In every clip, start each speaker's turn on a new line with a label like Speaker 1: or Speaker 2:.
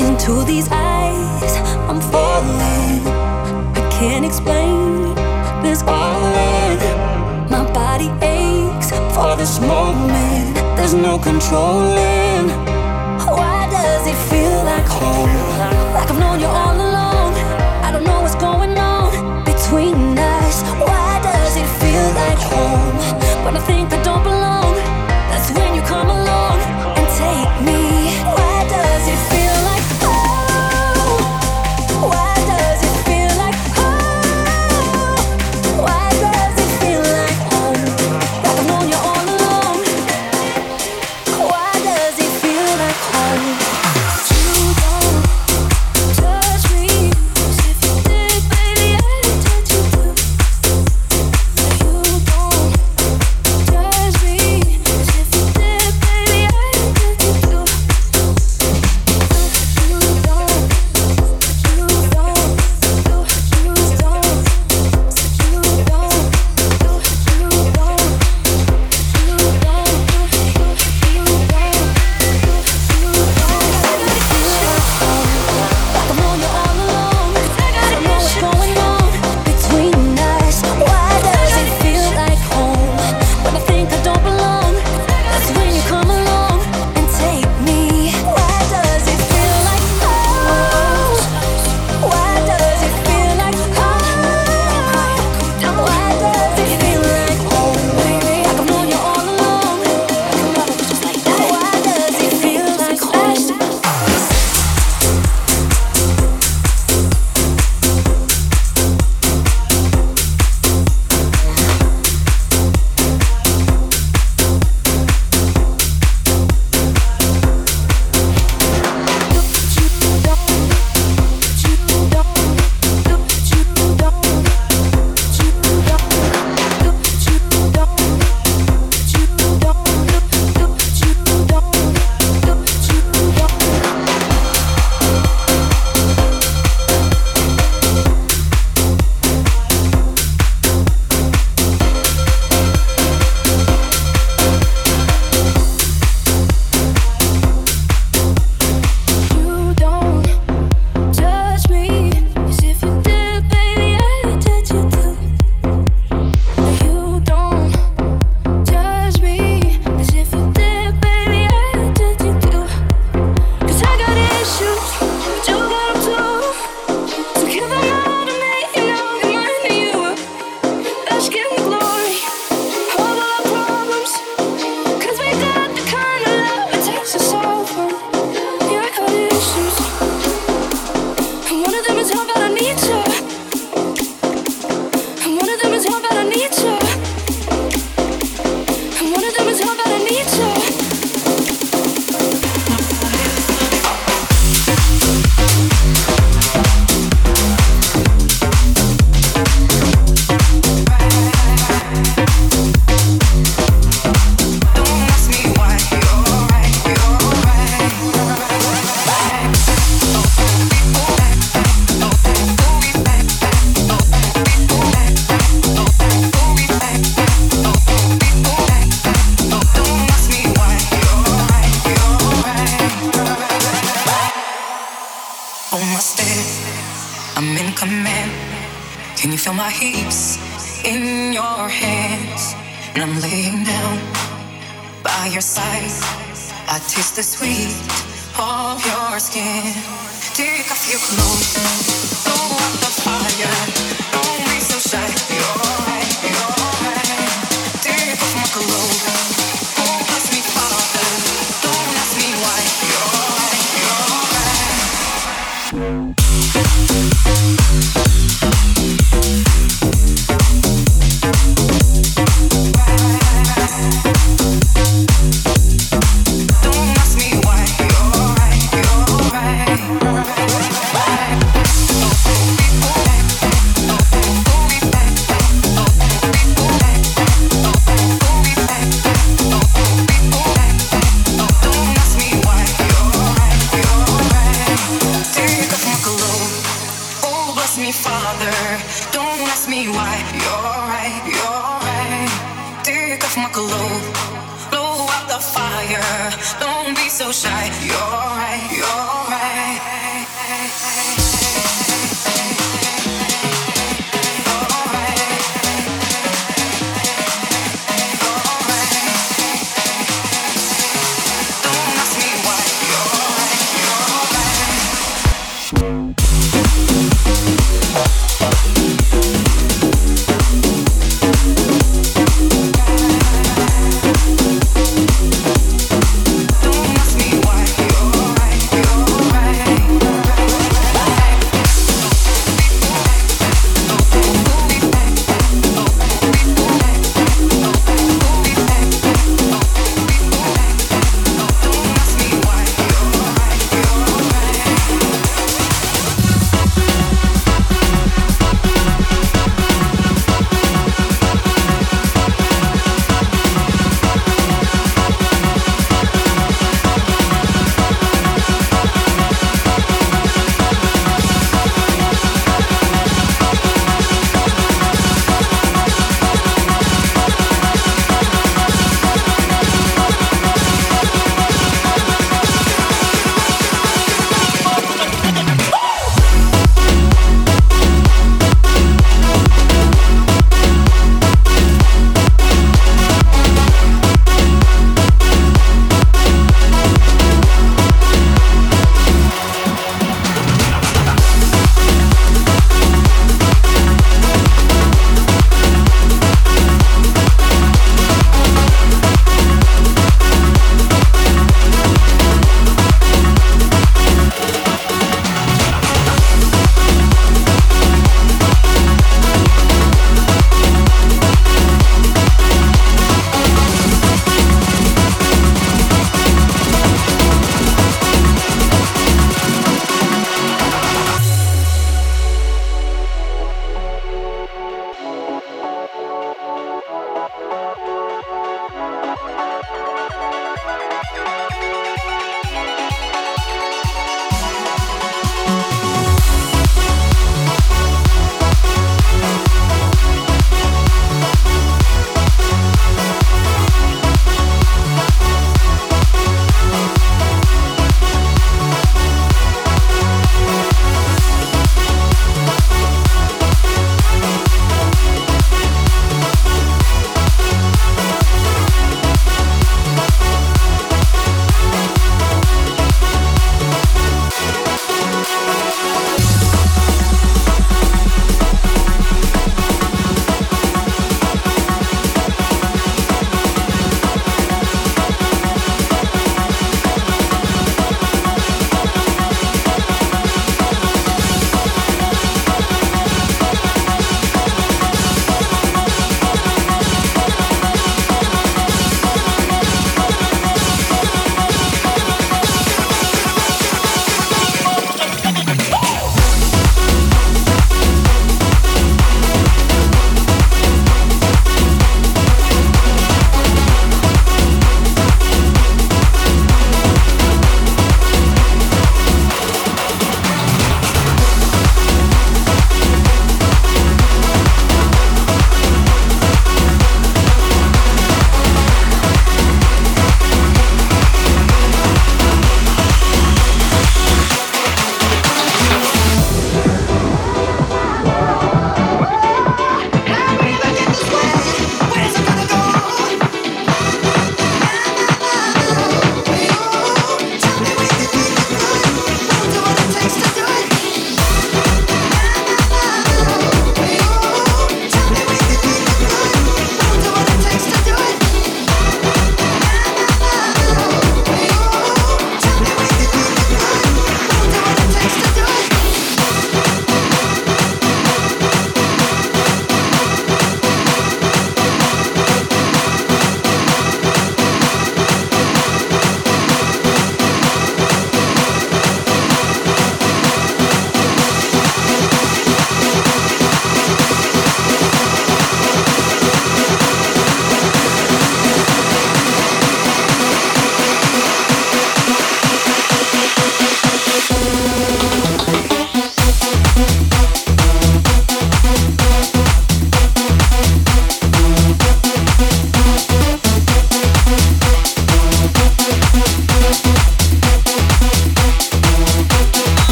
Speaker 1: Into these eyes, I'm falling. I can't explain this calling. My body aches for this moment. There's no controlling. Why does it feel like home? Like I've known you all along. I don't know what's going on between us. Why does it feel like home I think I don't?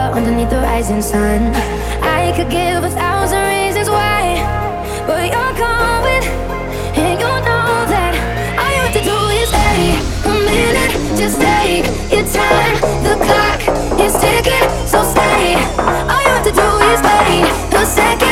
Speaker 2: underneath the rising sun. I could give a thousand reasons why, but you're coming, and you know that all you have to do is stay a minute. Just take your time. The clock is ticking, so stay. All you have to do is wait a second.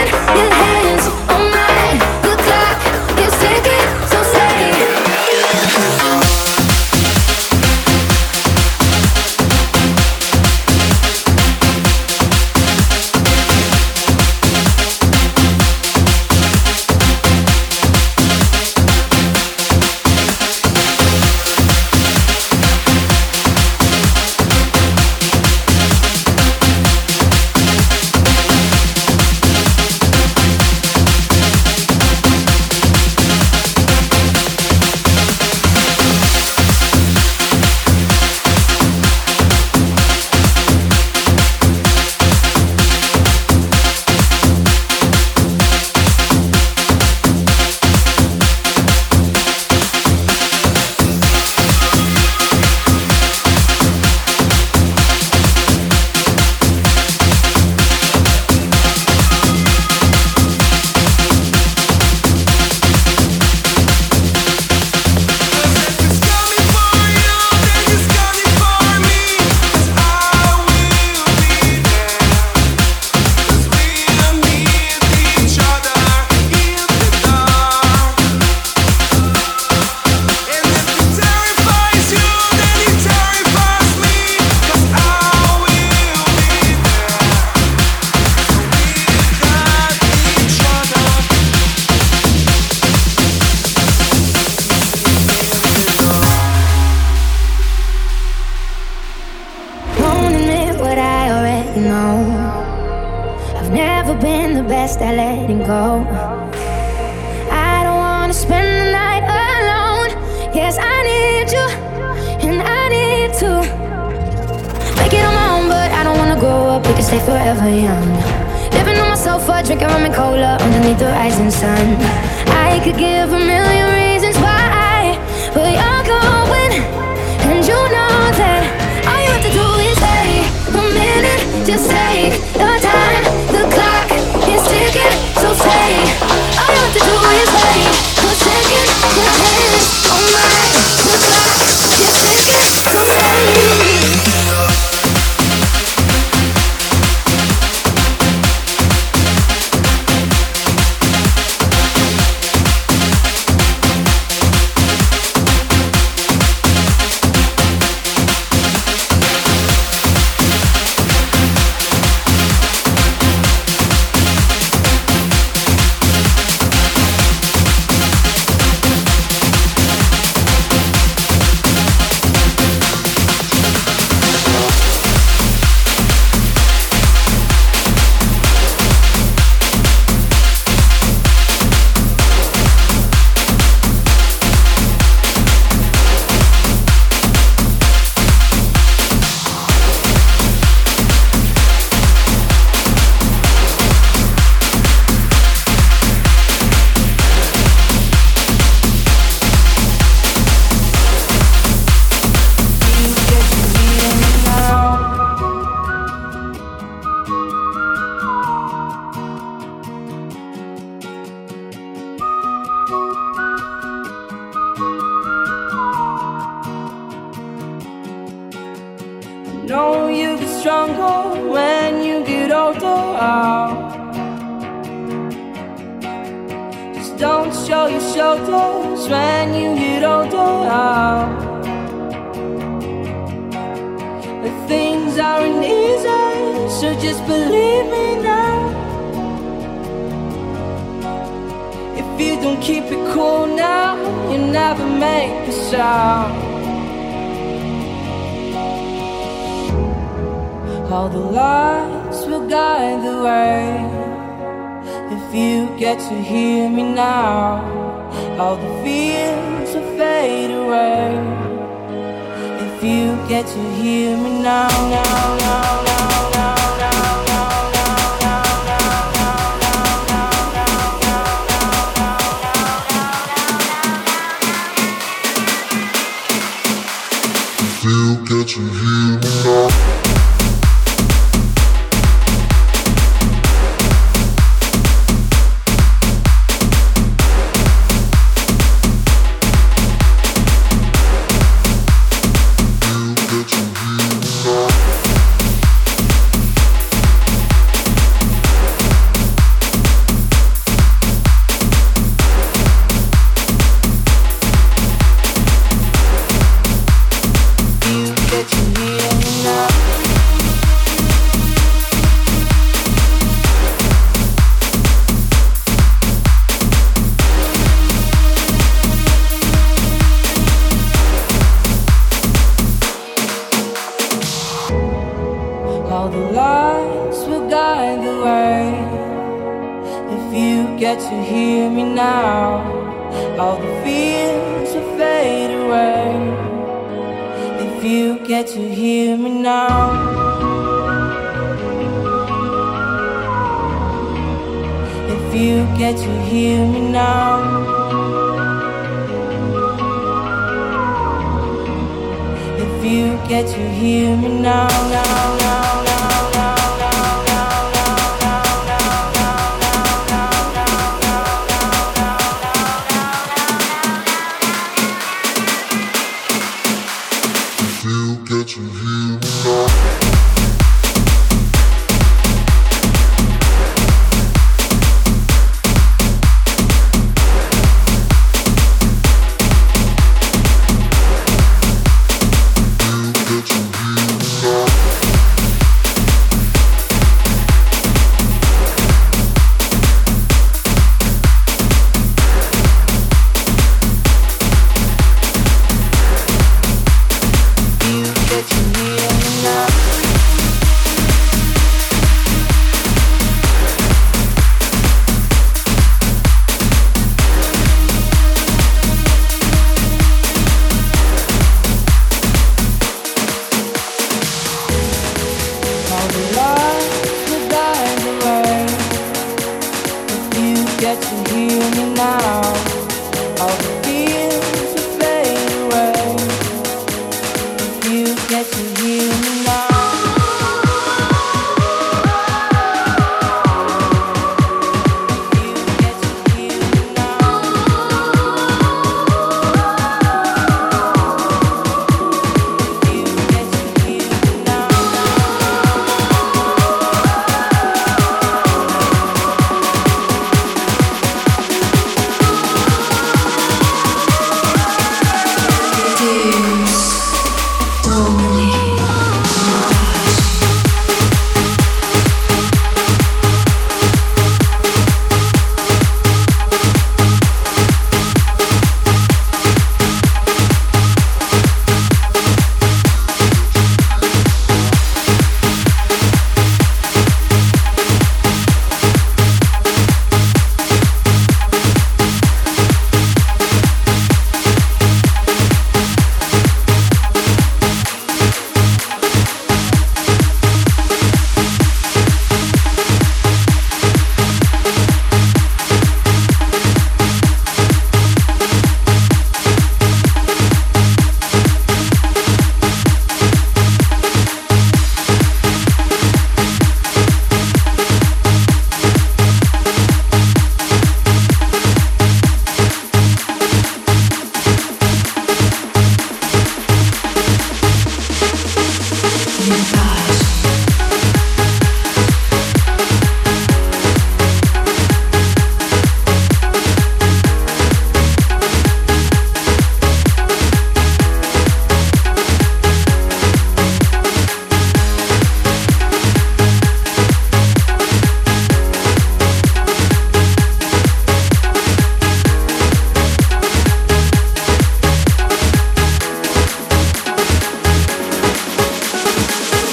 Speaker 2: All you have to do is wait.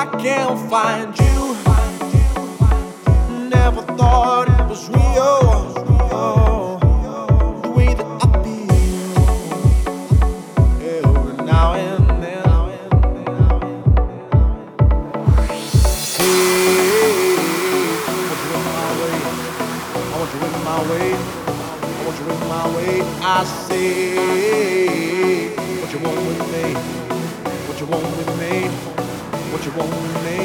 Speaker 3: I can't find you. Never thought it was real. I want you in my way. I say, What you want me?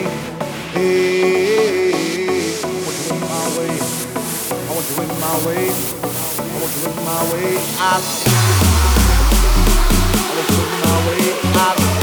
Speaker 3: Hey, what you in my way? I want you in my way. I want you in my way. I I want you in my way. I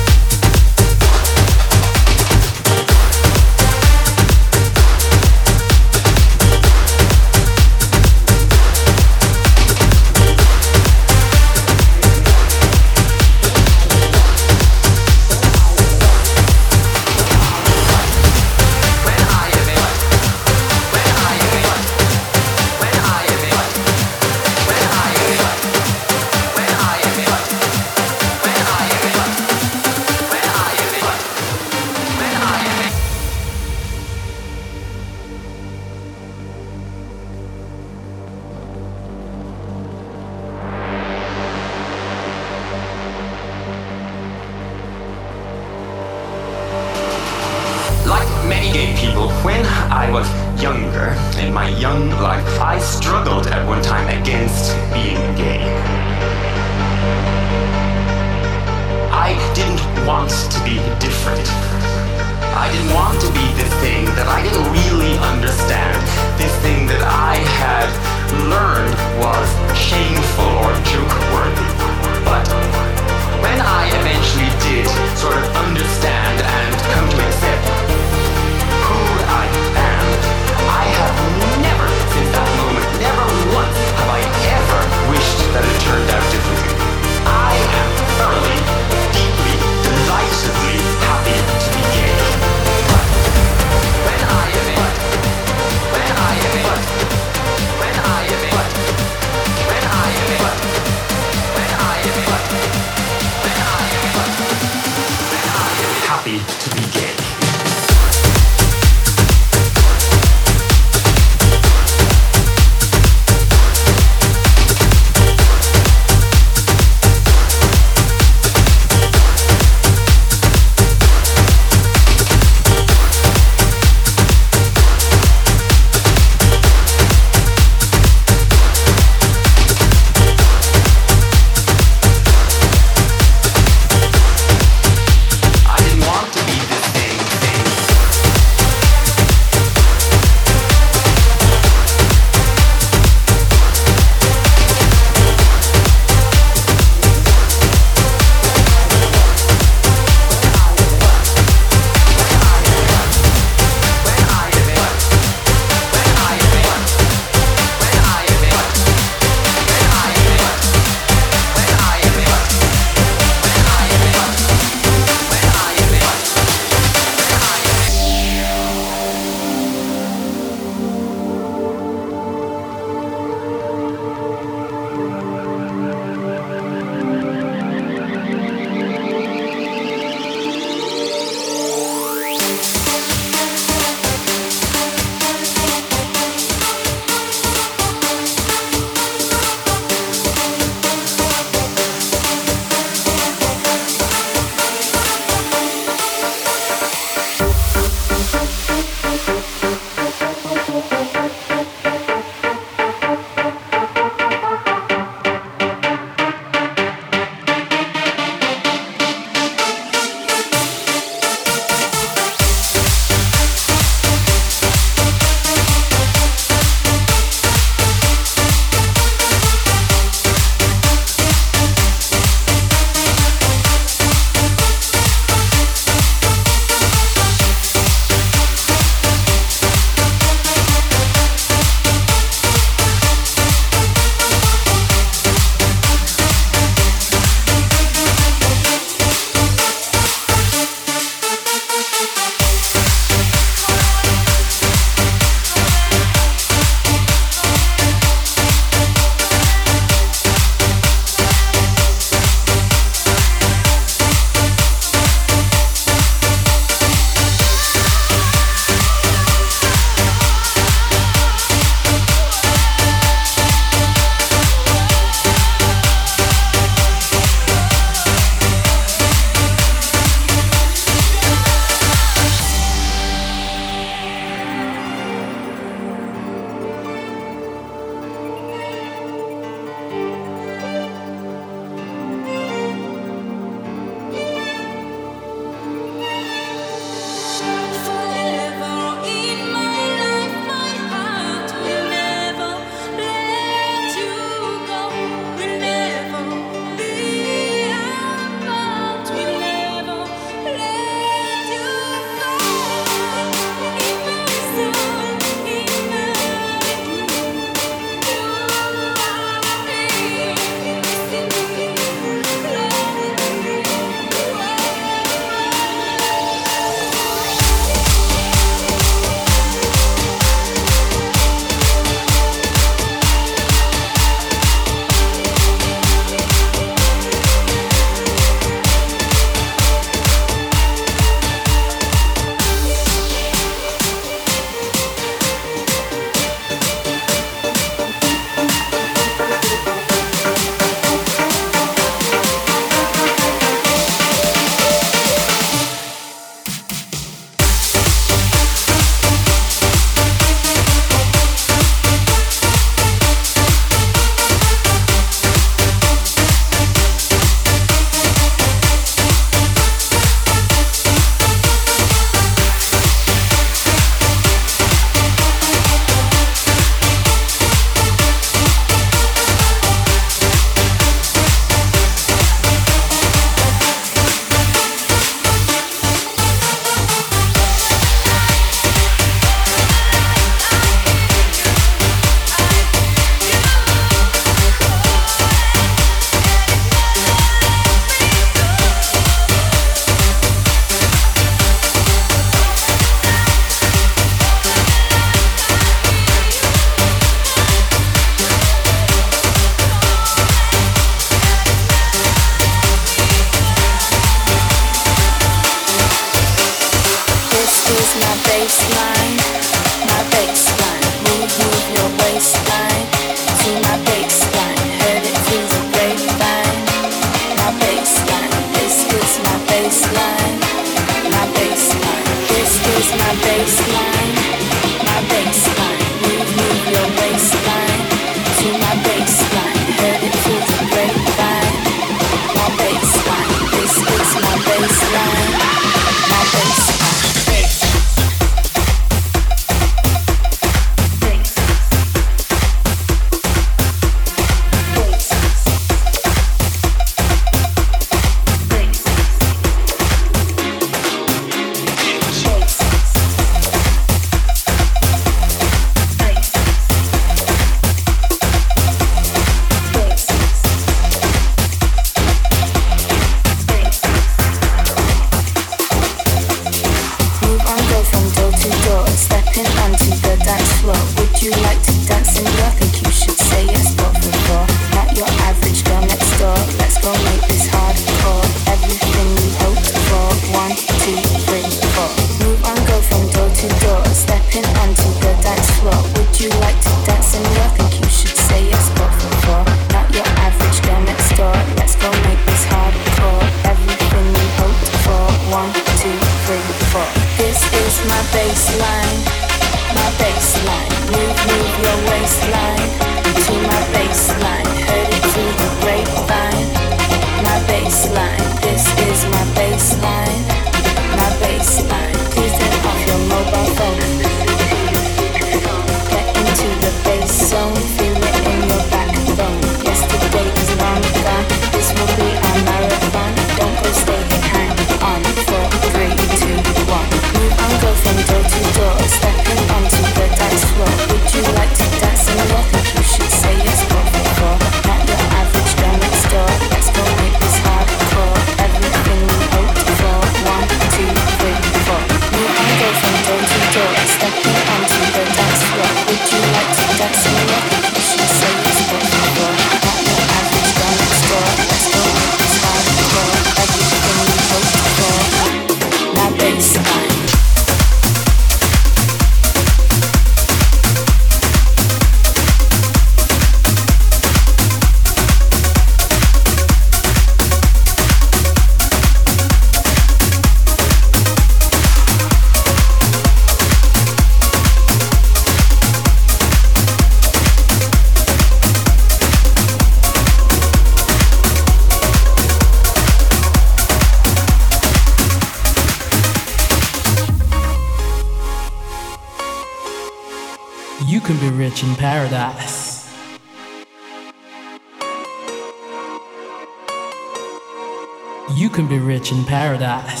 Speaker 4: in paradise.